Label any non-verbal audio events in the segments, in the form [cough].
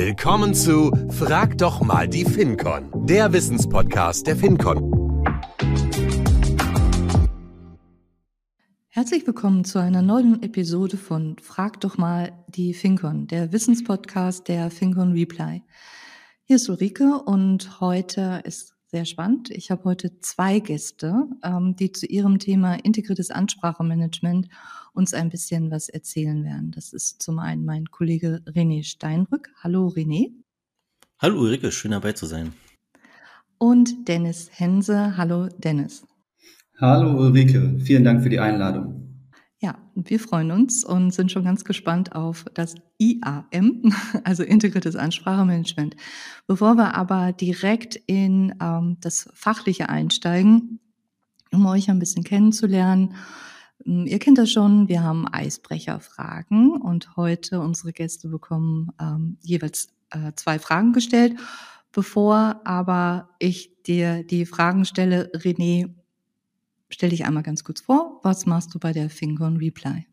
Willkommen zu Frag doch mal die FinCon, der Wissenspodcast der FinCon. Herzlich willkommen zu einer neuen Episode von Frag doch mal die FinCon, der Wissenspodcast der FinCon Reply. Hier ist Ulrike und heute ist sehr spannend. Ich habe heute zwei Gäste, ähm, die zu ihrem Thema integriertes Ansprachemanagement uns ein bisschen was erzählen werden. Das ist zum einen mein Kollege René Steinbrück. Hallo René. Hallo Ulrike, schön dabei zu sein. Und Dennis Hense. Hallo Dennis. Hallo Ulrike, vielen Dank für die Einladung. Wir freuen uns und sind schon ganz gespannt auf das IAM, [laughs] also integriertes Ansprachemanagement. Bevor wir aber direkt in ähm, das Fachliche einsteigen, um euch ein bisschen kennenzulernen, ähm, Ihr kennt das schon, wir haben Eisbrecherfragen und heute unsere Gäste bekommen ähm, jeweils äh, zwei Fragen gestellt. Bevor aber ich dir die Fragen stelle, René, Stell dich einmal ganz kurz vor. Was machst du bei der FinCon Reply?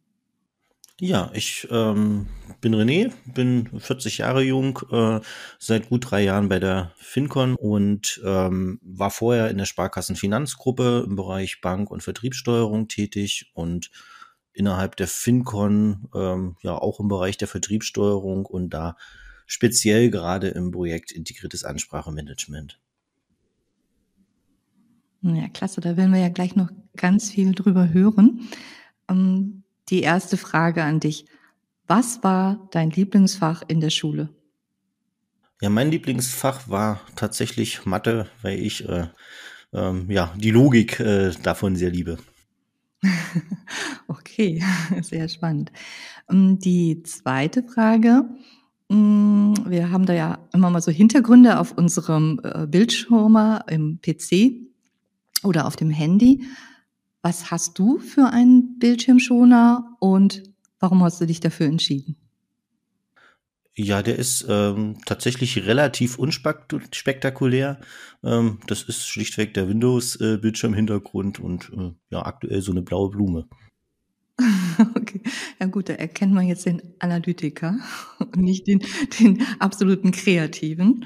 Ja, ich ähm, bin René, bin 40 Jahre jung, äh, seit gut drei Jahren bei der FinCon und ähm, war vorher in der Sparkassenfinanzgruppe im Bereich Bank- und Vertriebssteuerung tätig und innerhalb der FinCon ähm, ja auch im Bereich der Vertriebssteuerung und da speziell gerade im Projekt integriertes Ansprachemanagement. Ja, klasse. Da werden wir ja gleich noch ganz viel drüber hören. Ähm, die erste Frage an dich. Was war dein Lieblingsfach in der Schule? Ja, mein Lieblingsfach war tatsächlich Mathe, weil ich äh, ähm, ja die Logik äh, davon sehr liebe. [laughs] okay, [laughs] sehr spannend. Ähm, die zweite Frage. Mm, wir haben da ja immer mal so Hintergründe auf unserem äh, Bildschirm im PC oder auf dem Handy. Was hast du für einen Bildschirmschoner und warum hast du dich dafür entschieden? Ja, der ist ähm, tatsächlich relativ unspektakulär. Ähm, das ist schlichtweg der Windows-Bildschirmhintergrund äh, und äh, ja, aktuell so eine blaue Blume. [laughs] okay, ja gut, da erkennt man jetzt den Analytiker und nicht den, den absoluten Kreativen.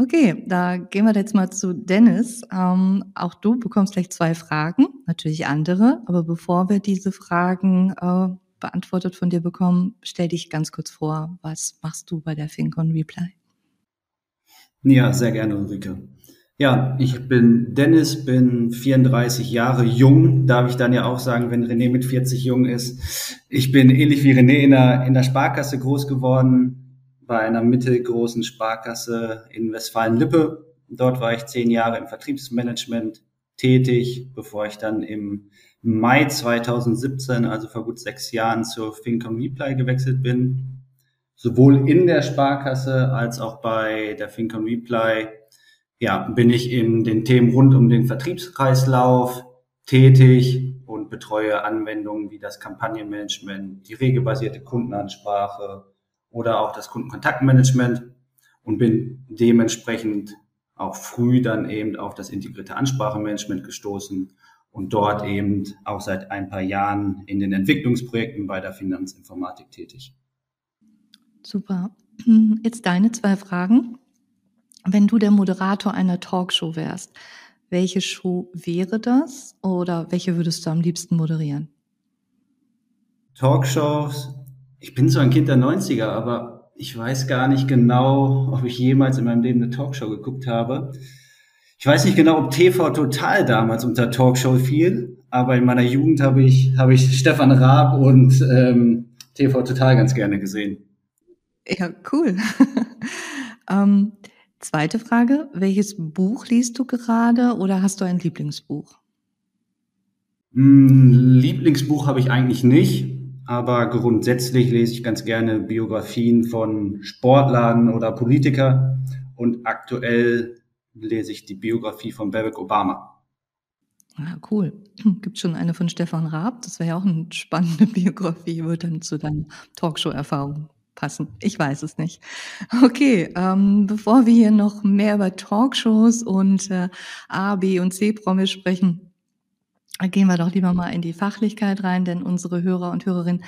Okay, da gehen wir jetzt mal zu Dennis. Ähm, auch du bekommst gleich zwei Fragen, natürlich andere, aber bevor wir diese Fragen äh, beantwortet von dir bekommen, stell dich ganz kurz vor, was machst du bei der FinCon Reply? Ja, sehr gerne, Ulrike. Ja, ich bin Dennis, bin 34 Jahre jung, darf ich dann ja auch sagen, wenn René mit 40 jung ist. Ich bin ähnlich wie René in der, in der Sparkasse groß geworden, bei einer mittelgroßen Sparkasse in Westfalen-Lippe. Dort war ich zehn Jahre im Vertriebsmanagement tätig, bevor ich dann im Mai 2017, also vor gut sechs Jahren, zur Fincom Reply gewechselt bin. Sowohl in der Sparkasse als auch bei der Fincom Reply ja, bin ich in den Themen rund um den Vertriebskreislauf tätig und betreue Anwendungen wie das Kampagnenmanagement, die regelbasierte Kundenansprache, oder auch das Kundenkontaktmanagement und bin dementsprechend auch früh dann eben auf das integrierte Ansprachemanagement gestoßen und dort eben auch seit ein paar Jahren in den Entwicklungsprojekten bei der Finanzinformatik tätig. Super. [clears throat] Jetzt deine zwei Fragen. Wenn du der Moderator einer Talkshow wärst, welche Show wäre das oder welche würdest du am liebsten moderieren? Talkshows ich bin so ein Kind der 90er, aber ich weiß gar nicht genau, ob ich jemals in meinem Leben eine Talkshow geguckt habe. Ich weiß nicht genau, ob TV Total damals unter Talkshow fiel, aber in meiner Jugend habe ich, habe ich Stefan Raab und ähm, TV Total ganz gerne gesehen. Ja, cool. [laughs] ähm, zweite Frage, welches Buch liest du gerade oder hast du ein Lieblingsbuch? Hm, Lieblingsbuch habe ich eigentlich nicht aber grundsätzlich lese ich ganz gerne Biografien von Sportlern oder Politiker und aktuell lese ich die Biografie von Barack Obama. Ah, cool. [clears throat] Gibt schon eine von Stefan Raab? Das wäre ja auch eine spannende [laughs] Biografie, würde dann zu deinen Talkshow-Erfahrungen passen. Ich weiß es nicht. Okay, ähm, bevor wir hier noch mehr über Talkshows und äh, A, B und C-Promis sprechen, Gehen wir doch lieber mal in die Fachlichkeit rein, denn unsere Hörer und Hörerinnen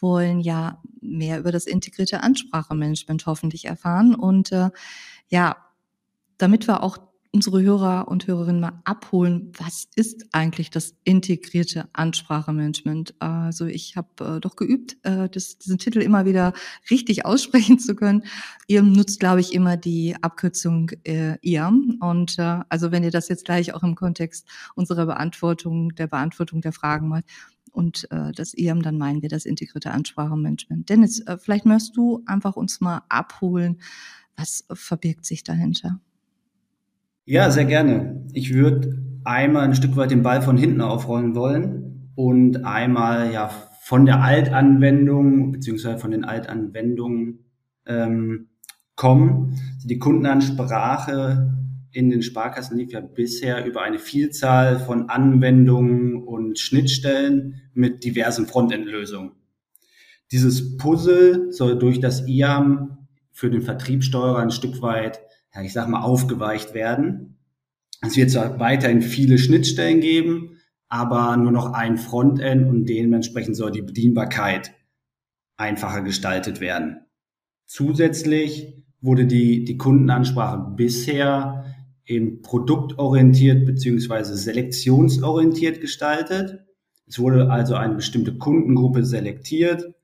wollen ja mehr über das integrierte Ansprachemanagement hoffentlich erfahren. Und äh, ja, damit wir auch unsere Hörer und Hörerinnen mal abholen, was ist eigentlich das integrierte Ansprachemanagement? Also ich habe äh, doch geübt, äh, das, diesen Titel immer wieder richtig aussprechen [laughs] zu können. Ihr nutzt, glaube ich, immer die Abkürzung äh, IAM. Und äh, also wenn ihr das jetzt gleich auch im Kontext unserer Beantwortung, der Beantwortung der Fragen mal und äh, das IAM, dann meinen wir das integrierte Ansprachemanagement. Dennis, äh, vielleicht möchtest du einfach uns mal abholen, was verbirgt sich dahinter? Ja, sehr gerne. Ich würde einmal ein Stück weit den Ball von hinten aufrollen wollen und einmal ja von der Altanwendung beziehungsweise von den Altanwendungen ähm, kommen. Die Kundenansprache in den Sparkassen lief ja bisher über eine Vielzahl von Anwendungen und Schnittstellen mit diversen Frontendlösungen. Dieses Puzzle soll durch das IAM für den Vertriebssteuerer ein Stück weit ja, ich sag mal, aufgeweicht werden. Es wird zwar weiterhin viele Schnittstellen geben, aber nur noch ein Frontend und dementsprechend soll die Bedienbarkeit einfacher gestaltet werden. Zusätzlich wurde die, die Kundenansprache bisher eben produktorientiert beziehungsweise selektionsorientiert gestaltet. Es wurde also eine bestimmte Kundengruppe selektiert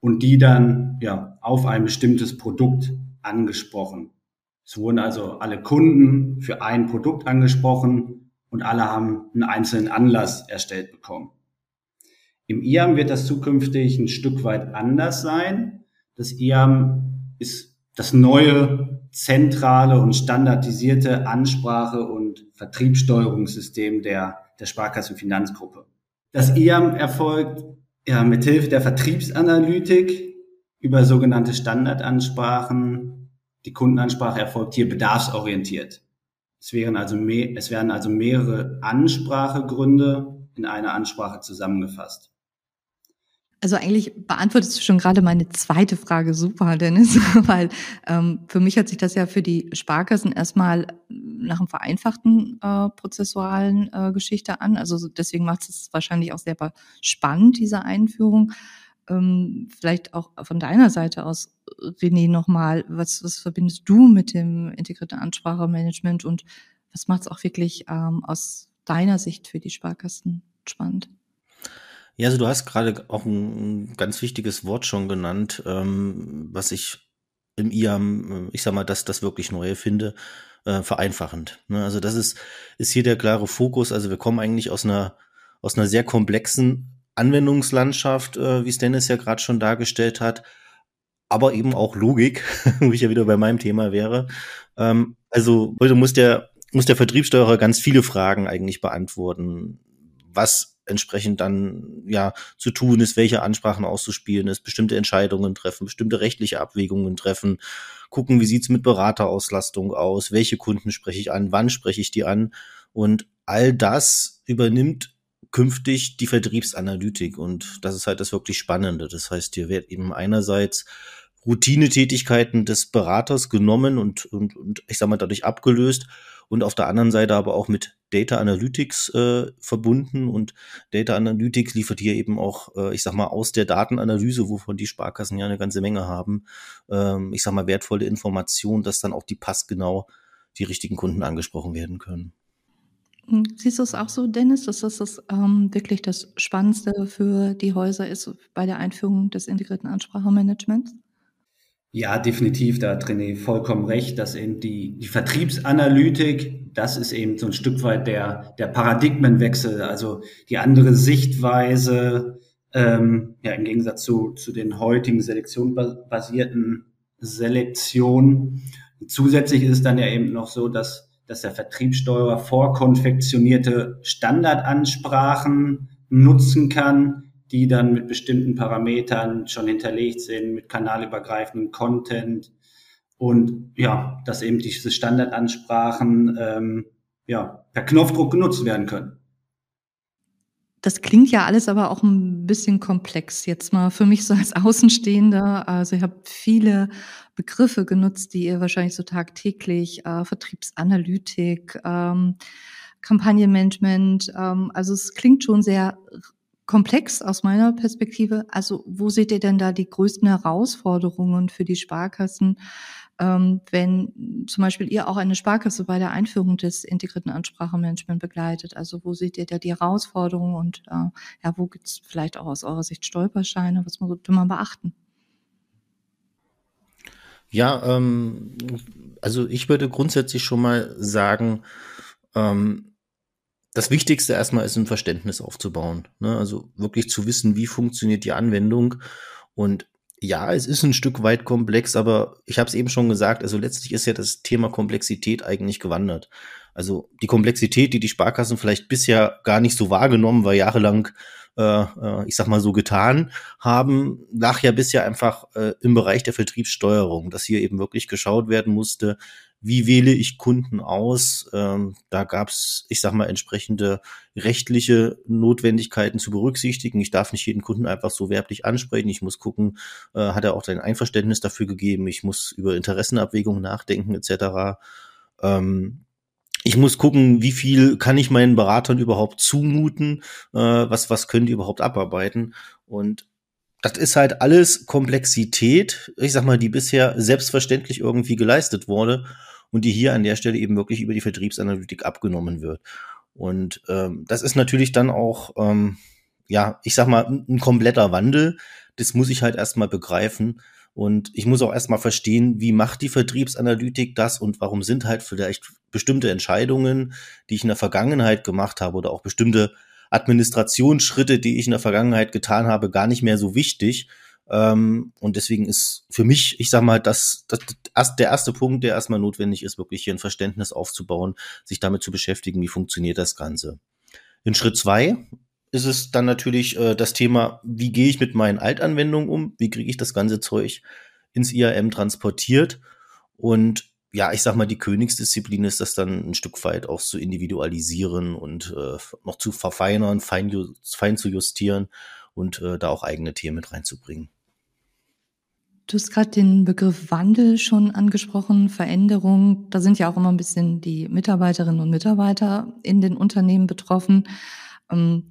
und die dann ja auf ein bestimmtes Produkt angesprochen. Es wurden also alle Kunden für ein Produkt angesprochen und alle haben einen einzelnen Anlass erstellt bekommen. Im IAM wird das zukünftig ein Stück weit anders sein. Das IAM ist das neue zentrale und standardisierte Ansprache- und Vertriebssteuerungssystem der, der Sparkassenfinanzgruppe. Das IAM erfolgt ja, mithilfe der Vertriebsanalytik über sogenannte Standardansprachen die Kundenansprache erfolgt hier bedarfsorientiert. Es, wären also mehr, es werden also mehrere Ansprachegründe in einer Ansprache zusammengefasst. Also eigentlich beantwortest du schon gerade meine zweite Frage super, Dennis, [laughs] weil ähm, für mich hat sich das ja für die Sparkassen erstmal nach einem vereinfachten äh, prozessualen äh, Geschichte an. Also deswegen macht es wahrscheinlich auch sehr spannend, diese Einführung. Ähm, vielleicht auch von deiner Seite aus, René, nochmal, was, was verbindest du mit dem integrierten Ansprachemanagement und was macht es auch wirklich ähm, aus deiner Sicht für die Sparkassen spannend? Ja, also du hast gerade auch ein, ganz wichtiges Wort schon genannt, ähm, was ich im IAM, äh, ich sag mal, dass das wirklich Neue finde, äh, vereinfachend. Ne? Also das ist, ist hier der klare Fokus. Also wir kommen eigentlich aus einer, aus einer sehr komplexen Anwendungslandschaft, äh, wie es Dennis ja gerade schon dargestellt hat, aber eben auch Logik, [laughs] wo ich ja wieder bei meinem Thema wäre. Ähm, also heute muss der, muss der Vertriebssteuerer ganz viele Fragen eigentlich beantworten, was entsprechend dann ja zu tun ist, welche Ansprachen auszuspielen ist, bestimmte Entscheidungen treffen, bestimmte rechtliche Abwägungen treffen, gucken, wie sieht's mit Beraterauslastung aus, welche Kunden spreche ich an, wann spreche ich die an und all das übernimmt künftig die Vertriebsanalytik und das ist halt das wirklich Spannende. Das heißt, hier wird eben einerseits Routinetätigkeiten des Beraters genommen und, und, und ich sag mal dadurch abgelöst und auf der anderen Seite aber auch mit Data Analytics äh, verbunden und Data Analytics liefert hier eben auch, äh, ich sag mal, aus der Datenanalyse, wovon die Sparkassen ja eine ganze Menge haben, ähm, ich sag mal, wertvolle Informationen, dass dann auch die passgenau die richtigen Kunden angesprochen werden können. Hm, siehst du es auch so, Dennis, dass das, das ähm, wirklich das Spannendste für die Häuser ist bei der Einführung des integrierten Ansprachemanagements? Ja, definitiv, da hat René vollkommen recht, dass eben die, die Vertriebsanalytik, das ist eben so ein Stück weit der, der Paradigmenwechsel, also die andere Sichtweise, ähm, ja, im Gegensatz zu, zu den heutigen selektionbasierten Selektionen. Zusätzlich ist es dann ja eben noch so, dass dass der Vertriebssteuerer vorkonfektionierte Standardansprachen nutzen kann, die dann mit bestimmten Parametern schon hinterlegt sind, mit kanalübergreifendem Content und ja, dass eben diese Standardansprachen ähm, ja, per Knopfdruck genutzt werden können. Das klingt ja alles aber auch ein bisschen komplex jetzt mal für mich so als Außenstehender. Also ich habe viele Begriffe genutzt, die ihr wahrscheinlich so tagtäglich, äh, Vertriebsanalytik, ähm, Kampagnenmanagement. Ähm, also es klingt schon sehr komplex aus meiner Perspektive. Also wo seht ihr denn da die größten Herausforderungen für die Sparkassen, ähm, wenn zum Beispiel ihr auch eine Sparkasse bei der Einführung des integrierten Ansprachenmanagement begleitet? Also wo seht ihr da die Herausforderungen und äh, ja, wo gibt es vielleicht auch aus eurer Sicht Stolperscheine? Was muss man beachten? Ja, ähm, also ich würde grundsätzlich schon mal sagen, ähm, das Wichtigste erstmal ist ein Verständnis aufzubauen. Ne? Also wirklich zu wissen, wie funktioniert die Anwendung. Und ja, es ist ein Stück weit komplex, aber ich habe es eben schon gesagt, also letztlich ist ja das Thema Komplexität eigentlich gewandert. Also die Komplexität, die die Sparkassen vielleicht bisher gar nicht so wahrgenommen, weil jahrelang, äh, äh, ich sag mal so getan haben, lag ja bisher einfach äh, im Bereich der Vertriebssteuerung, dass hier eben wirklich geschaut werden musste, wie wähle ich Kunden aus? Ähm, da gab es, ich sag mal, entsprechende rechtliche Notwendigkeiten zu berücksichtigen. Ich darf nicht jeden Kunden einfach so werblich ansprechen. Ich muss gucken, äh, hat er auch sein Einverständnis dafür gegeben. Ich muss über Interessenabwägungen nachdenken etc. Ähm, ich muss gucken, wie viel kann ich meinen Beratern überhaupt zumuten, äh, was, was können die überhaupt abarbeiten. Und das ist halt alles Komplexität, ich sag mal, die bisher selbstverständlich irgendwie geleistet wurde und die hier an der Stelle eben wirklich über die Vertriebsanalytik abgenommen wird. Und ähm, das ist natürlich dann auch, ähm, ja, ich sag mal, ein, kompletter Wandel. Das muss ich halt erstmal begreifen. Und ich muss auch erstmal verstehen, wie macht die Vertriebsanalytik das und warum sind halt vielleicht bestimmte Entscheidungen, die ich in der Vergangenheit gemacht habe oder auch bestimmte Administrationsschritte, die ich in der Vergangenheit getan habe, gar nicht mehr so wichtig, ähm, und deswegen ist für mich, ich sag mal, das, das, das, der erste Punkt, der erstmal notwendig ist, wirklich hier ein Verständnis aufzubauen, sich damit zu beschäftigen, wie funktioniert das Ganze. In Schritt zwei ist es dann natürlich äh, das Thema, wie gehe ich mit meinen Altanwendungen um, wie kriege ich das ganze Zeug ins IAM transportiert und ja, ich sag mal, die Königsdisziplin ist das dann ein Stück weit auch zu individualisieren und äh, noch zu verfeinern, fein, fein zu justieren und äh, da auch eigene Themen mit reinzubringen. Du hast gerade den Begriff Wandel schon angesprochen, Veränderung. Da sind ja auch immer ein bisschen die Mitarbeiterinnen und Mitarbeiter in den Unternehmen betroffen. Ähm,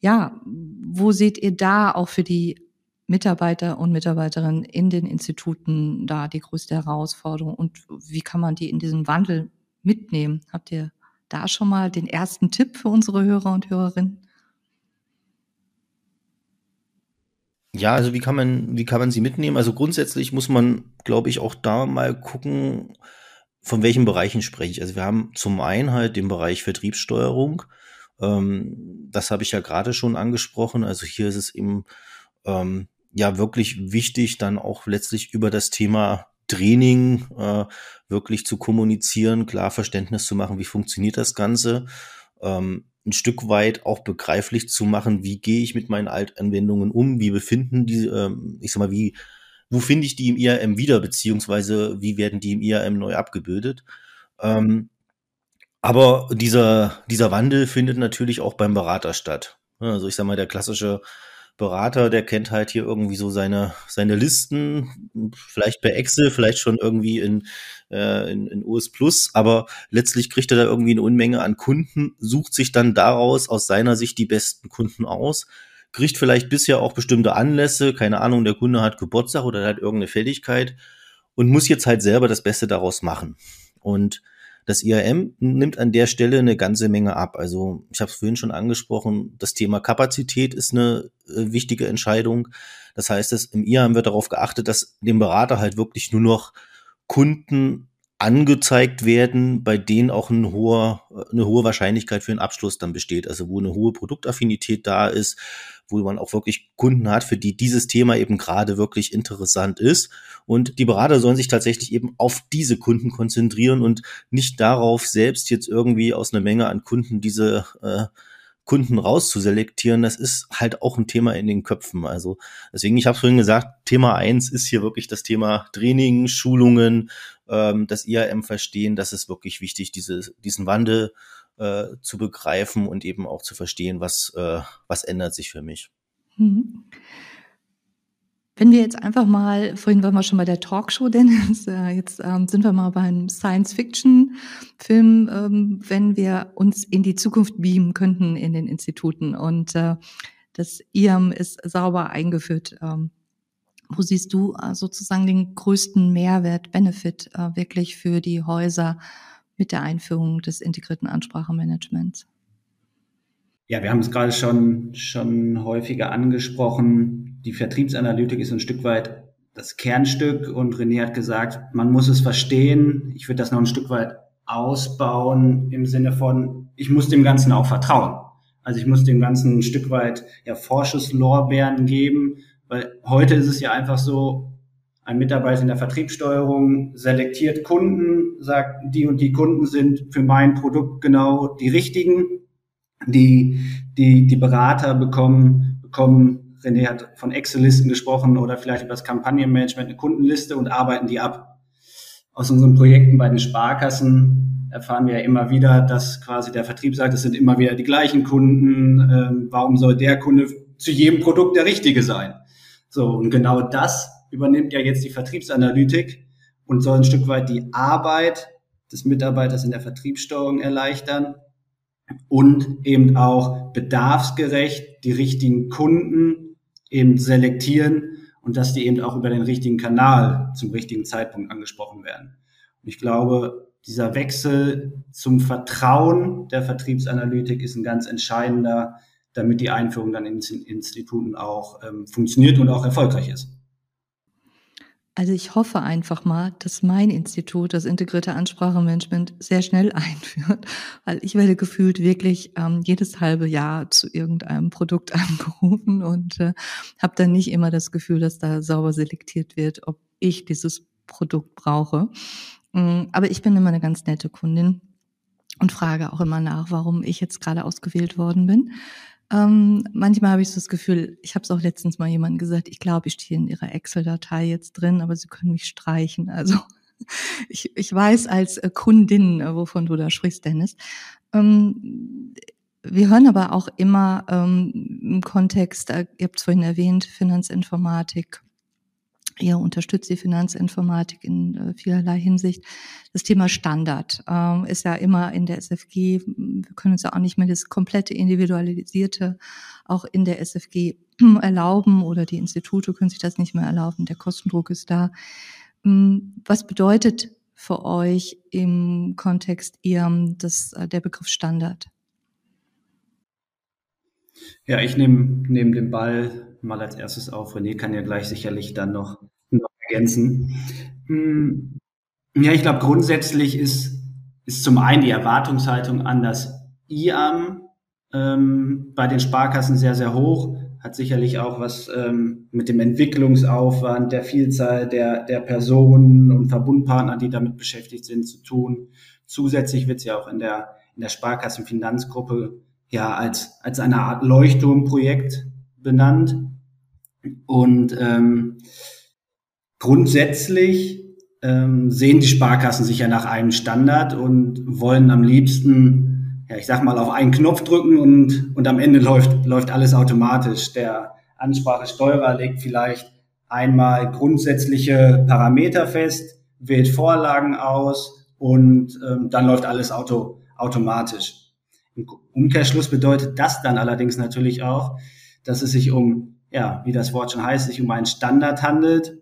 ja, wo seht ihr da auch für die Mitarbeiter und Mitarbeiterinnen in den Instituten da die größte Herausforderung und wie kann man die in diesem Wandel mitnehmen? Habt ihr da schon mal den ersten Tipp für unsere Hörer und Hörerinnen? Ja, also wie kann man, wie kann man sie mitnehmen? Also grundsätzlich muss man, glaube ich, auch da mal gucken, von welchen Bereichen spreche ich. Also wir haben zum einen halt den Bereich Vertriebssteuerung. Ähm, das habe ich ja gerade schon angesprochen. Also hier ist es eben ähm, ja wirklich wichtig, dann auch letztlich über das Thema Training äh, wirklich zu kommunizieren, klar Verständnis zu machen, wie funktioniert das Ganze. Ähm, ein Stück weit auch begreiflich zu machen, wie gehe ich mit meinen Altanwendungen um, wie befinden die, ähm, ich sag mal, wie, wo finde ich die im IAM wieder, beziehungsweise wie werden die im IAM neu abgebildet. Ähm, aber dieser, dieser Wandel findet natürlich auch beim Berater statt. Also ich sag mal, der klassische Berater, der kennt halt hier irgendwie so seine, seine Listen, vielleicht per Excel, vielleicht schon irgendwie in, äh, in, in OS Plus, aber letztlich kriegt er da irgendwie eine Unmenge an Kunden, sucht sich dann daraus aus seiner Sicht die besten Kunden aus, kriegt vielleicht bisher auch bestimmte Anlässe, keine Ahnung, der Kunde hat Geburtstag oder hat irgendeine Fälligkeit und muss jetzt halt selber das Beste daraus machen. Und das IAM nimmt an der Stelle eine ganze Menge ab. Also ich habe es vorhin schon angesprochen, das Thema Kapazität ist eine äh, wichtige Entscheidung. Das heißt, dass im IAM wird darauf geachtet, dass dem Berater halt wirklich nur noch Kunden angezeigt werden, bei denen auch ein hoher, eine hohe Wahrscheinlichkeit für einen Abschluss dann besteht. Also wo eine hohe Produktaffinität da ist, wo man auch wirklich Kunden hat, für die dieses Thema eben gerade wirklich interessant ist. Und die Berater sollen sich tatsächlich eben auf diese Kunden konzentrieren und nicht darauf, selbst jetzt irgendwie aus einer Menge an Kunden diese äh, Kunden rauszuselektieren, das ist halt auch ein Thema in den Köpfen. Also deswegen, ich habe vorhin gesagt, Thema eins ist hier wirklich das Thema Training, Schulungen, ähm, das IAM verstehen. Das ist wirklich wichtig, diese, diesen Wandel äh, zu begreifen und eben auch zu verstehen, was, äh, was ändert sich für mich. Mhm. Wenn wir jetzt einfach mal, vorhin waren wir schon bei der Talkshow, Dennis, äh, jetzt ähm, sind wir mal beim Science-Fiction-Film, ähm, wenn wir uns in die Zukunft beamen könnten in den Instituten. Und äh, Das IAM ist sauber eingeführt. Ähm, wo siehst du äh, sozusagen den größten Mehrwert, Benefit äh, wirklich für die Häuser mit der Einführung des integrierten Ansprachemanagements? Ja, wir haben es gerade schon, schon häufiger angesprochen. Die Vertriebsanalytik ist ein Stück weit das Kernstück und René hat gesagt, man muss es verstehen. Ich würde das noch ein Stück weit ausbauen im Sinne von, ich muss dem Ganzen auch vertrauen. Also ich muss dem Ganzen ein Stück weit ja, Vorschusslorbeeren geben, weil heute ist es ja einfach so, ein Mitarbeiter in der Vertriebssteuerung selektiert Kunden, sagt, die und die Kunden sind für mein Produkt genau die richtigen. Die, die, die Berater bekommen, bekommen, René hat von Excel-Listen gesprochen oder vielleicht über das Kampagnenmanagement eine Kundenliste und arbeiten die ab. Aus unseren Projekten bei den Sparkassen erfahren wir ja immer wieder, dass quasi der Vertrieb sagt, es sind immer wieder die gleichen Kunden. Ähm, warum soll der Kunde zu jedem Produkt der richtige sein? So, und genau das übernimmt ja jetzt die Vertriebsanalytik und soll ein Stück weit die Arbeit des Mitarbeiters in der Vertriebssteuerung erleichtern und eben auch bedarfsgerecht die richtigen Kunden eben selektieren und dass die eben auch über den richtigen Kanal zum richtigen Zeitpunkt angesprochen werden. Und ich glaube, dieser Wechsel zum Vertrauen der Vertriebsanalytik ist ein ganz entscheidender, damit die Einführung dann in Instituten auch ähm, funktioniert und auch erfolgreich ist. Also ich hoffe einfach mal, dass mein Institut das integrierte Ansprachemanagement sehr schnell [laughs] einführt, weil ich werde gefühlt wirklich ähm, jedes halbe Jahr zu irgendeinem Produkt [laughs] angerufen und äh, habe dann nicht immer das Gefühl, dass da sauber selektiert wird, ob ich dieses Produkt brauche. Ähm, aber ich bin immer eine ganz nette Kundin und frage auch immer nach, warum ich jetzt gerade ausgewählt worden bin. Ähm, manchmal habe ich so das Gefühl, ich habe es auch letztens mal jemandem gesagt, ich glaube, ich stehe in Ihrer Excel-Datei jetzt drin, aber Sie können mich streichen. Also [laughs] ich, ich weiß als äh, Kundin, äh, wovon du da sprichst, Dennis. Ähm, wir hören aber auch immer ähm, im Kontext, äh, ihr habt es vorhin erwähnt, Finanzinformatik, Ihr unterstützt die Finanzinformatik in äh, vielerlei Hinsicht. Das Thema Standard ähm, ist ja immer in der SFG, wir können uns ja auch nicht mehr das komplette Individualisierte auch in der SFG [clears throat] erlauben oder die Institute können sich das nicht mehr erlauben. Der Kostendruck ist da. Ähm, was bedeutet für euch im Kontext IAM das, äh, der Begriff Standard? Ja, ich nehme nehm den Ball mal als erstes auf. René kann ja gleich sicherlich dann noch, noch ergänzen. Hm, ja, ich glaube, grundsätzlich ist, ist zum einen die Erwartungshaltung an das IAM ähm, bei den Sparkassen sehr, sehr hoch. Hat sicherlich auch was ähm, mit dem Entwicklungsaufwand, der Vielzahl der, der Personen und Verbundpartner, die damit beschäftigt sind, zu tun. Zusätzlich wird es ja auch in der, in der Sparkassenfinanzgruppe ja als, als eine Art Leuchtturmprojekt benannt. Und ähm, grundsätzlich ähm, sehen die Sparkassen sich ja nach einem Standard und wollen am liebsten, ja, ich sag mal, auf einen Knopf drücken und, und am Ende läuft, läuft alles automatisch. Der Ansprachesteuerer legt vielleicht einmal grundsätzliche Parameter fest, wählt Vorlagen aus und ähm, dann läuft alles auto, automatisch. Im Umkehrschluss bedeutet das dann allerdings natürlich auch, dass es sich um ja, wie das Wort schon heißt, sich um einen Standard handelt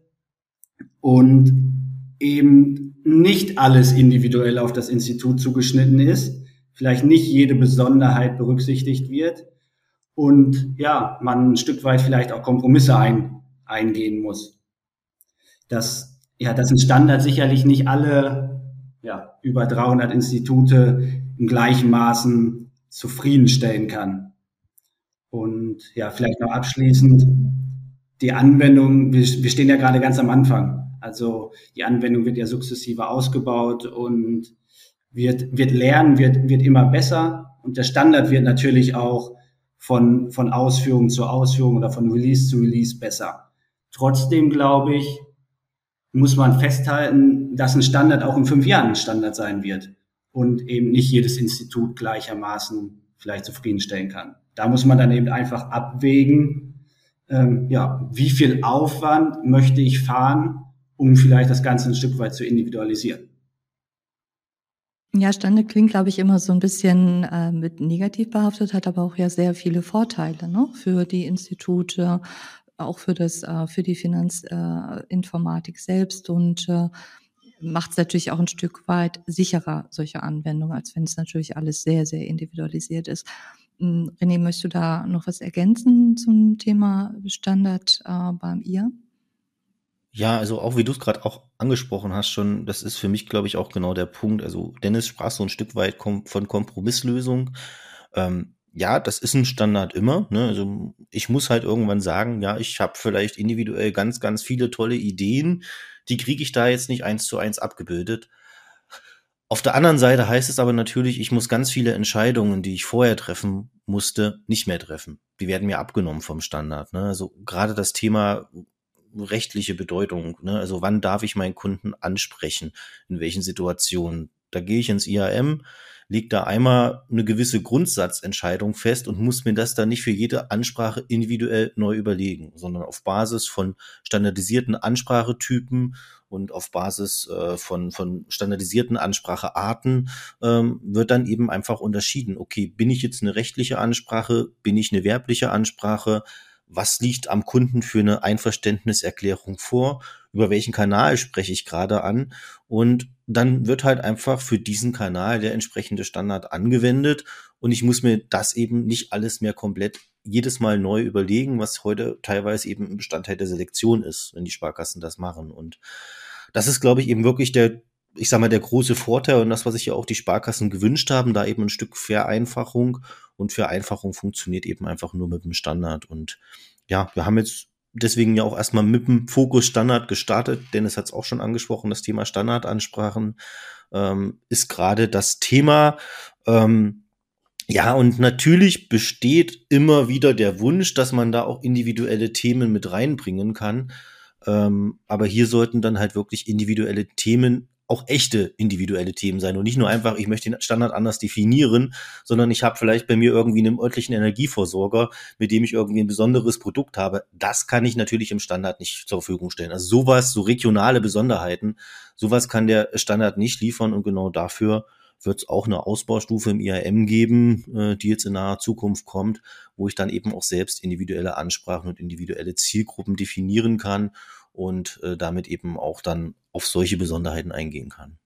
und eben nicht alles individuell auf das Institut zugeschnitten ist, vielleicht nicht jede Besonderheit berücksichtigt wird und ja, man ein Stück weit vielleicht auch Kompromisse ein, eingehen muss. Dass, ja, dass ein Standard sicherlich nicht alle ja, über 300 Institute in gleichen Maßen zufriedenstellen kann. Und ja, vielleicht noch abschließend die Anwendung, wir, wir stehen ja gerade ganz am Anfang. Also die Anwendung wird ja sukzessive ausgebaut und wird, wird lernen, wird, wird immer besser. Und der Standard wird natürlich auch von, von Ausführung zu Ausführung oder von Release zu Release besser. Trotzdem glaube ich, muss man festhalten, dass ein Standard auch in fünf Jahren ein Standard sein wird und eben nicht jedes Institut gleichermaßen vielleicht zufriedenstellen kann da muss man dann eben einfach abwägen, ähm, ja, wie viel Aufwand möchte ich fahren, um vielleicht das Ganze ein Stück weit zu individualisieren. Ja, Standard klingt, glaube ich, immer so ein bisschen äh, mit negativ behaftet, hat aber auch ja sehr viele Vorteile ne? für die Institute, auch für das, äh, für die Finanzinformatik äh, selbst und äh, macht es natürlich auch ein Stück weit sicherer, solche Anwendungen, als wenn es natürlich alles sehr, sehr individualisiert ist. Hm, René, möchtest du da noch was ergänzen zum Thema Standard äh, beim IA? Ja, also auch wie du es gerade auch angesprochen hast schon, das ist für mich, glaube ich, auch genau der Punkt. Also Dennis sprach so ein Stück weit kom von Kompromisslösung. Ähm, ja, das ist ein Standard immer. Ne? Also ich muss halt irgendwann sagen, ja, ich habe vielleicht individuell ganz, ganz viele tolle Ideen, die kriege ich da jetzt nicht eins zu eins abgebildet. Auf der anderen Seite heißt es aber natürlich, ich muss ganz viele Entscheidungen, die ich vorher treffen musste, nicht mehr treffen. Die werden mir abgenommen vom Standard. Ne? Also gerade das Thema rechtliche Bedeutung. Ne? Also wann darf ich meinen Kunden ansprechen? In welchen Situationen? Da gehe ich ins IAM, legt da einmal eine gewisse Grundsatzentscheidung fest und muss mir das dann nicht für jede Ansprache individuell neu überlegen, sondern auf Basis von standardisierten Ansprachetypen und auf Basis äh, von, von standardisierten Ansprachearten ähm, wird dann eben einfach unterschieden. Okay, bin ich jetzt eine rechtliche Ansprache? Bin ich eine werbliche Ansprache? was liegt am Kunden für eine Einverständniserklärung vor, über welchen Kanal spreche ich gerade an. Und dann wird halt einfach für diesen Kanal der entsprechende Standard angewendet. Und ich muss mir das eben nicht alles mehr komplett jedes Mal neu überlegen, was heute teilweise eben Bestandteil der Selektion ist, wenn die Sparkassen das machen. Und das ist, glaube ich, eben wirklich der ich sage mal, der große Vorteil und das, was sich ja auch die Sparkassen gewünscht haben, da eben ein Stück Vereinfachung. Und Vereinfachung funktioniert eben einfach nur mit dem Standard. Und ja, wir haben jetzt deswegen ja auch erstmal mit dem Fokus Standard gestartet. Dennis hat es auch schon angesprochen, das Thema Standardansprachen ähm, ist gerade das Thema. Ähm, ja, und natürlich besteht immer wieder der Wunsch, dass man da auch individuelle Themen mit reinbringen kann. Ähm, aber hier sollten dann halt wirklich individuelle Themen auch echte individuelle Themen sein und nicht nur einfach, ich möchte den Standard anders definieren, sondern ich habe vielleicht bei mir irgendwie einen örtlichen Energieversorger, mit dem ich irgendwie ein besonderes Produkt habe. Das kann ich natürlich im Standard nicht zur Verfügung stellen. Also sowas, so regionale Besonderheiten, sowas kann der Standard nicht liefern und genau dafür wird es auch eine Ausbaustufe im IAM geben, äh, die jetzt in naher Zukunft kommt, wo ich dann eben auch selbst individuelle Ansprachen und individuelle Zielgruppen definieren kann und äh, damit eben auch dann auf solche Besonderheiten eingehen kann.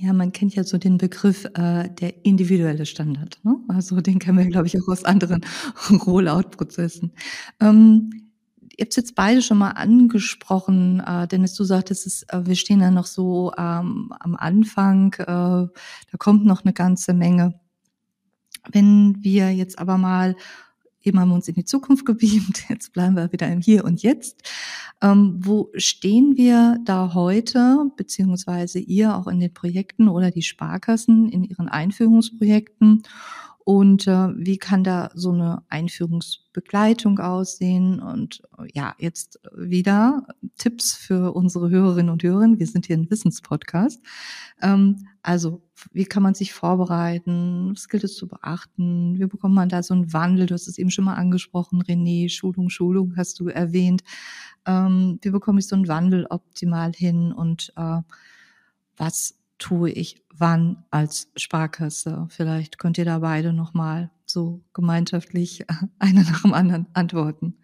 Ja, man kennt ja so den Begriff äh, der individuelle Standard. Ne? Also den kennen wir, glaube ich, auch aus anderen [laughs] Rollout-Prozessen. Ähm, ihr habt jetzt beide schon mal angesprochen, äh, Dennis, du sagtest, es, äh, wir stehen ja noch so ähm, am Anfang, äh, da kommt noch eine ganze Menge. Wenn wir jetzt aber mal Eben haben wir uns in die Zukunft gebeamt, [laughs] jetzt bleiben wir wieder im Hier und Jetzt. Ähm, wo stehen wir da heute, beziehungsweise ihr auch in den Projekten oder die Sparkassen in ihren Einführungsprojekten? Und äh, wie kann da so eine Einführungsbegleitung aussehen? Und äh, ja, jetzt wieder Tipps für unsere Hörerinnen und Hörer. Wir sind hier ein Wissenspodcast. Ähm, also, wie kann man sich vorbereiten? Was gilt es zu beachten? Wie bekommt man da so einen Wandel? Du hast es eben schon mal angesprochen, René. Schulung, Schulung hast du erwähnt. Ähm, wie bekomme ich so einen Wandel optimal hin? Und äh, was tue ich wann als Sparkasse? Vielleicht könnt ihr da beide nochmal so gemeinschaftlich [laughs] einer nach dem anderen antworten.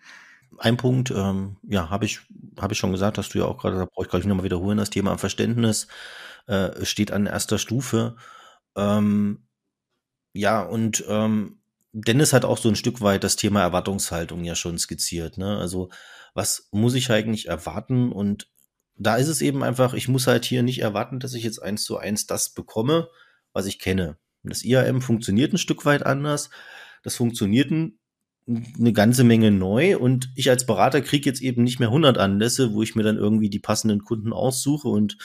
Ein Punkt, ähm, ja, habe ich, habe ich schon gesagt, hast du ja auch gerade, da brauche ich gleich nochmal wiederholen, das Thema Verständnis äh, steht an erster Stufe. Ähm, ja, und ähm, Dennis hat auch so ein Stück weit das Thema Erwartungshaltung ja schon skizziert. Ne? Also was muss ich eigentlich erwarten und da ist es eben einfach, ich muss halt hier nicht erwarten, dass ich jetzt eins zu eins das bekomme, was ich kenne. Das IAM funktioniert ein Stück weit anders. Das funktioniert ein, eine ganze Menge neu und ich als Berater kriege jetzt eben nicht mehr 100 Anlässe, wo ich mir dann irgendwie die passenden Kunden aussuche und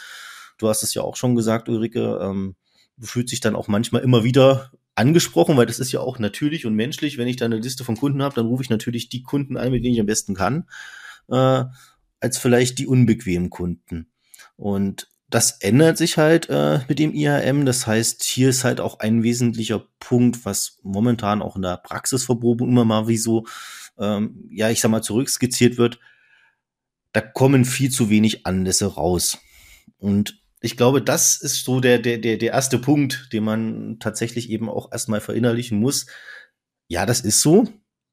du hast es ja auch schon gesagt, Ulrike, ähm, fühlt sich dann auch manchmal immer wieder angesprochen, weil das ist ja auch natürlich und menschlich. Wenn ich da eine Liste von Kunden habe, dann rufe ich natürlich die Kunden ein, mit denen ich am besten kann. Äh, als vielleicht die unbequemen Kunden. Und das ändert sich halt äh, mit dem IAM. Das heißt, hier ist halt auch ein wesentlicher Punkt, was momentan auch in der Praxisverprobung immer mal wie so, ähm, ja, ich sag mal, zurückskizziert wird. Da kommen viel zu wenig Anlässe raus. Und ich glaube, das ist so der, der, der, der erste Punkt, den man tatsächlich eben auch erstmal verinnerlichen muss. Ja, das ist so,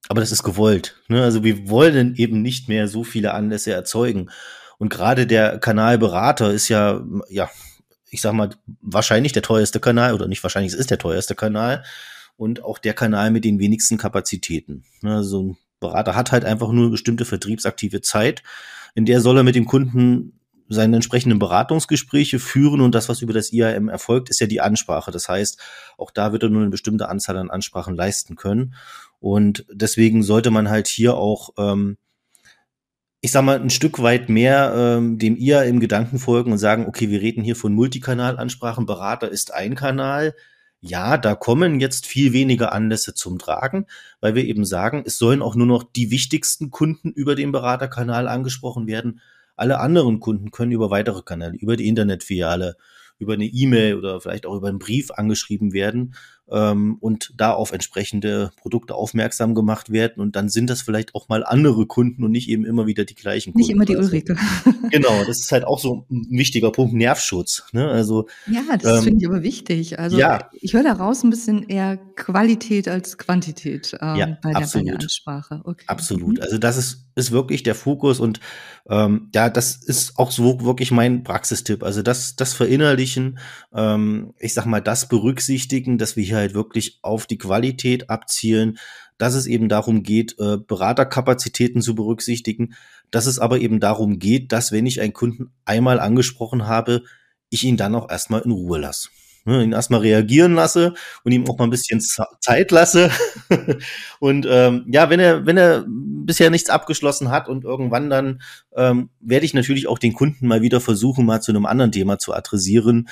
aber das ist gewollt. Ne? Also wir wollen eben nicht mehr so viele Anlässe erzeugen. Und gerade der Kanalberater ist ja, ja, ich sag mal, wahrscheinlich der teuerste Kanal oder nicht wahrscheinlich, es ist der teuerste Kanal und auch der Kanal mit den wenigsten Kapazitäten. Ne? So ein Berater hat halt einfach nur eine bestimmte vertriebsaktive Zeit, in der soll er mit dem Kunden seine entsprechenden Beratungsgespräche führen und das, was über das IAM erfolgt, ist ja die Ansprache. Das heißt, auch da wird er nur eine bestimmte Anzahl an Ansprachen leisten können. Und deswegen sollte man halt hier auch, ähm, ich sag mal, ein Stück weit mehr ähm, dem IAM Gedanken folgen und sagen, okay, wir reden hier von Multikanalansprachen, Berater ist ein Kanal. Ja, da kommen jetzt viel weniger Anlässe zum Tragen, weil wir eben sagen, es sollen auch nur noch die wichtigsten Kunden über den Beraterkanal angesprochen werden alle anderen Kunden können über weitere Kanäle, über die Internetfiliale, über eine E-Mail oder vielleicht auch über einen Brief angeschrieben werden ähm, und da auf entsprechende Produkte aufmerksam gemacht werden. Und dann sind das vielleicht auch mal andere Kunden und nicht eben immer wieder die gleichen Kunden. Nicht immer die also Ulrike. [laughs] genau, das ist halt auch so ein wichtiger Punkt, Nervschutz. Ne? Also, ja, das ähm, finde ich aber wichtig. Also ja. ich höre daraus ein bisschen eher Qualität als Quantität ähm, ja, bei, der, bei, der, Ansprache. Okay. Absolut. Mhm. Also das ist, ist wirklich der Fokus und ähm, ja, das ist auch so wirklich mein Praxistipp. Also das, das verinnerlichen, ähm, ich sag mal, das berücksichtigen, dass wir hier halt wirklich auf die Qualität abzielen, dass es eben darum geht, äh, Beraterkapazitäten zu berücksichtigen, dass es aber eben darum geht, dass wenn ich einen Kunden einmal angesprochen habe, ich ihn dann auch erstmal in Ruhe lasse. Ne, ihn erstmal reagieren lasse und ihm auch mal ein bisschen Zeit lasse. [laughs] und ähm, ja, wenn er, wenn er bisher nichts abgeschlossen hat und irgendwann dann ähm, werde ich natürlich auch den Kunden mal wieder versuchen, mal zu einem anderen Thema zu adressieren,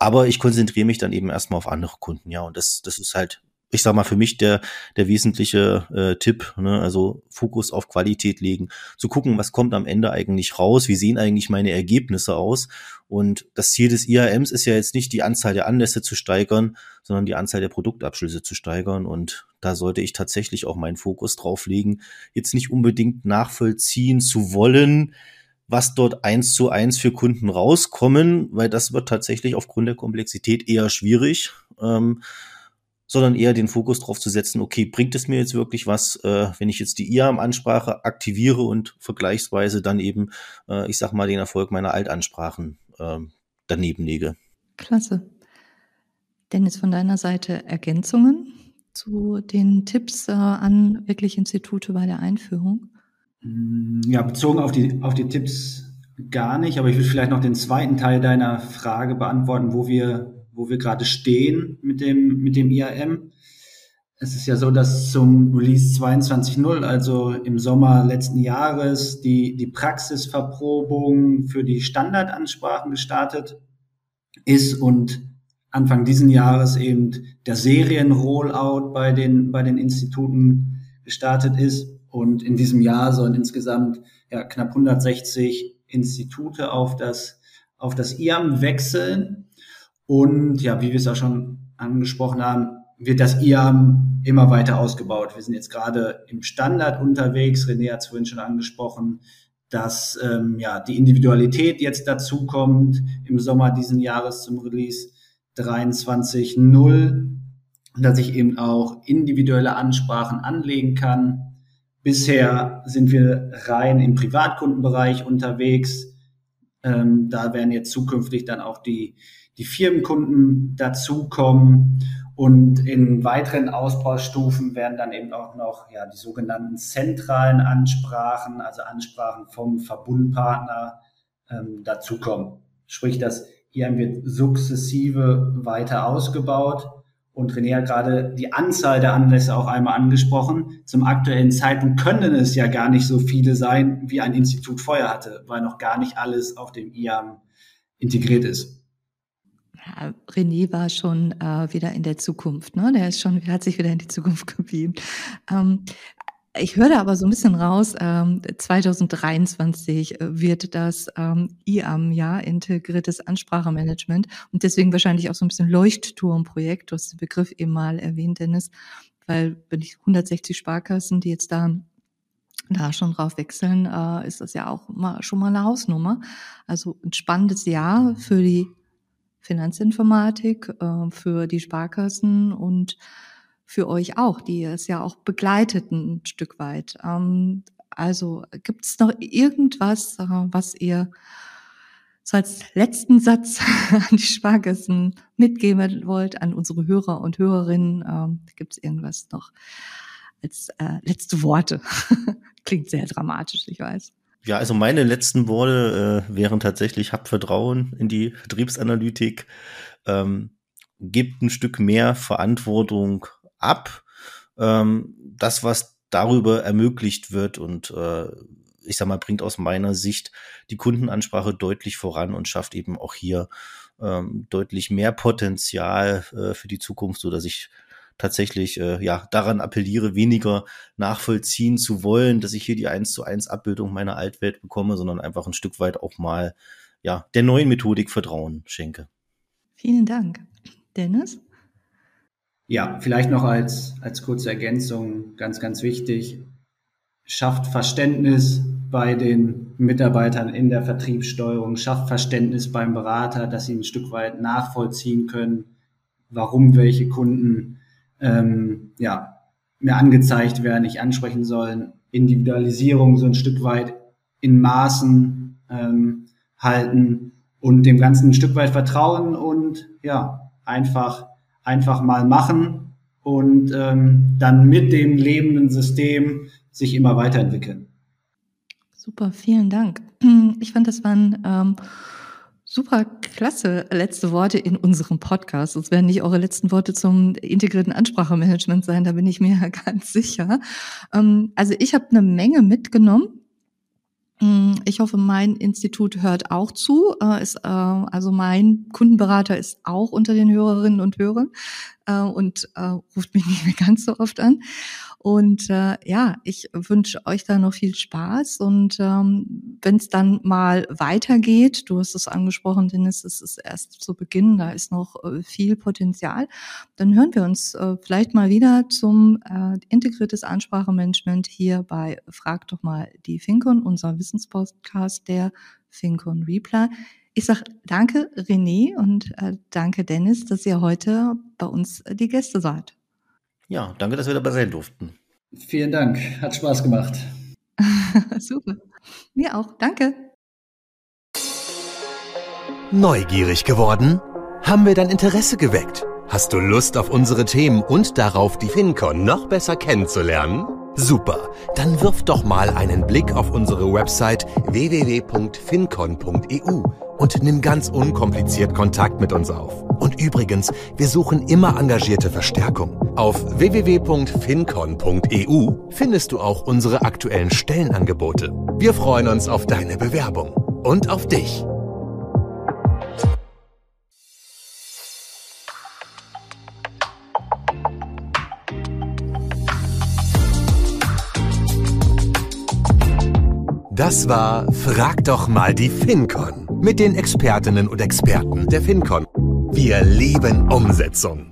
aber ich konzentriere mich dann eben erstmal auf andere Kunden, ja. Und das, das ist halt, ich sag mal, für mich der, der wesentliche äh, Tipp, ne? also Fokus auf Qualität legen, zu gucken, was kommt am Ende eigentlich raus, wie sehen eigentlich meine Ergebnisse aus. Und das Ziel des IAMs ist ja jetzt nicht die Anzahl der Anlässe zu steigern, sondern die Anzahl der Produktabschlüsse zu steigern. Und da sollte ich tatsächlich auch meinen Fokus drauf legen, jetzt nicht unbedingt nachvollziehen zu wollen, was dort eins zu eins für Kunden rauskommen, weil das wird tatsächlich aufgrund der Komplexität eher schwierig, ähm, sondern eher den Fokus darauf zu setzen, okay, bringt es mir jetzt wirklich was, äh, wenn ich jetzt die IAM-Ansprache aktiviere und vergleichsweise dann eben, äh, ich sag mal, den Erfolg meiner Altansprachen äh, daneben lege. Klasse. Dennis, von deiner Seite Ergänzungen zu den Tipps äh, an wirklich Institute bei der Einführung? Mm, ja, bezogen auf die, auf die Tipps gar nicht, aber ich würde vielleicht noch den zweiten Teil deiner Frage beantworten, wo wir, wo wir gerade stehen mit dem, mit dem IAM. Es ist ja so, dass zum Release 22.0, also im Sommer letzten Jahres, die, die Praxisverprobung für die Standardansprachen gestartet ist und Anfang diesen Jahres eben der Serien-Rollout bei den, bei den Instituten gestartet ist. Und in diesem Jahr sollen insgesamt ja, knapp 160 Institute auf das, auf das IAM wechseln. Und ja, wie wir es auch schon angesprochen haben, wird das IAM immer weiter ausgebaut. Wir sind jetzt gerade im Standard unterwegs. René hat es vorhin schon angesprochen, dass ähm, ja, die Individualität jetzt dazu kommt im Sommer diesen Jahres zum Release 23.0, dass ich eben auch individuelle Ansprachen anlegen kann Bisher sind wir rein im Privatkundenbereich unterwegs. Ähm, da werden jetzt zukünftig dann auch die, die Firmenkunden dazukommen. Und in weiteren Ausbaustufen werden dann eben auch noch ja, die sogenannten zentralen Ansprachen, also Ansprachen vom Verbundpartner ähm, dazukommen. Sprich, das IAM wird sukzessive weiter ausgebaut und René hat gerade die Anzahl der Anlässe auch einmal angesprochen. Zum aktuellen Zeitpunkt können es ja gar nicht so viele sein, wie ein Institut vorher hatte, weil noch gar nicht alles auf dem IAM integriert ist. Ja, René war schon äh, wieder in der Zukunft, ne? Der ist schon, hat sich wieder in die Zukunft gebeamt. Ähm, ich höre aber so ein bisschen raus, ähm, 2023 äh, wird das ähm, IAM, ja, integriertes Ansprachemanagement und deswegen wahrscheinlich auch so ein bisschen Leuchtturmprojekt. Du hast den Begriff eben mal erwähnt, Dennis, weil wenn ich 160 Sparkassen, die jetzt da da schon drauf wechseln, äh, ist das ja auch mal, schon mal eine Hausnummer. Also ein spannendes Jahr für die Finanzinformatik, äh, für die Sparkassen und für euch auch, die es ja auch begleitet ein Stück weit. Ähm, also gibt es noch irgendwas, äh, was ihr so als letzten Satz [laughs] an die Sparkassen mitgeben wollt, an unsere Hörer und Hörerinnen? Ähm, gibt es irgendwas noch als äh, letzte Worte? [laughs] Klingt sehr dramatisch, ich weiß. Ja, also meine letzten Worte äh, wären tatsächlich, habt Vertrauen in die Vertriebsanalytik, ähm, gebt ein Stück mehr Verantwortung ab. Ähm, das, was darüber ermöglicht wird und äh, ich sag mal, bringt aus meiner Sicht die Kundenansprache deutlich voran und schafft eben auch hier ähm, deutlich mehr Potenzial äh, für die Zukunft, so dass ich tatsächlich äh, ja daran appelliere, weniger nachvollziehen zu wollen, dass ich hier die eins zu eins Abbildung meiner Altwelt bekomme, sondern einfach ein Stück weit auch mal ja der neuen Methodik Vertrauen schenke. Vielen Dank, Dennis. Ja, vielleicht noch als als kurze Ergänzung ganz ganz wichtig: schafft Verständnis bei den Mitarbeitern in der Vertriebssteuerung, schafft Verständnis beim Berater, dass sie ein Stück weit nachvollziehen können, warum welche Kunden ähm, ja, mir angezeigt werden, ich ansprechen sollen, Individualisierung so ein Stück weit in Maßen ähm, halten und dem Ganzen ein Stück weit vertrauen und ja, einfach, einfach mal machen und ähm, dann mit dem lebenden System sich immer weiterentwickeln. Super, vielen Dank. [clears throat] Ich fand, das waren ähm, Super klasse letzte Worte in unserem Podcast. Das werden nicht eure letzten Worte zum integrierten Ansprachemanagement sein, da bin ich mir [laughs] ganz sicher. Ähm, also ich habe eine Menge mitgenommen. Mm, ich hoffe, mein Institut hört auch zu. Äh, ist, äh, also mein Kundenberater ist auch unter den Hörerinnen und Hörern äh, und ruft mich nicht mehr ganz so oft an. Und äh, ja, ich wünsche euch da noch viel Spaß. Und ähm, wenn es dann mal weitergeht, du hast es angesprochen, Dennis, es ist erst zu Beginn, da ist noch äh, viel Potenzial, dann hören wir uns äh, vielleicht mal wieder zum äh, integriertes Ansprachemanagement hier bei Frag doch mal die Fincon, unser Wissenspodcast der Fincon Reply. Ich sage danke René und äh, danke Dennis, dass ihr heute bei uns die Gäste seid. Ja, danke, dass wir dabei sein durften. Vielen Dank, hat Spaß gemacht. [laughs] Super. Mir auch, danke. Neugierig geworden? Haben wir dein Interesse geweckt? Hast du Lust auf unsere Themen und darauf, die FinCon noch besser kennenzulernen? Super, dann wirf doch mal einen Blick auf unsere Website www.fincon.eu und nimm ganz unkompliziert Kontakt mit uns auf. Und übrigens, wir suchen immer engagierte Verstärkung. Auf www.fincon.eu findest du auch unsere aktuellen Stellenangebote. Wir freuen uns auf deine Bewerbung und auf dich. Das war Frag doch mal die FinCon mit den Expertinnen und Experten der FinCon. Wir lieben Umsetzung.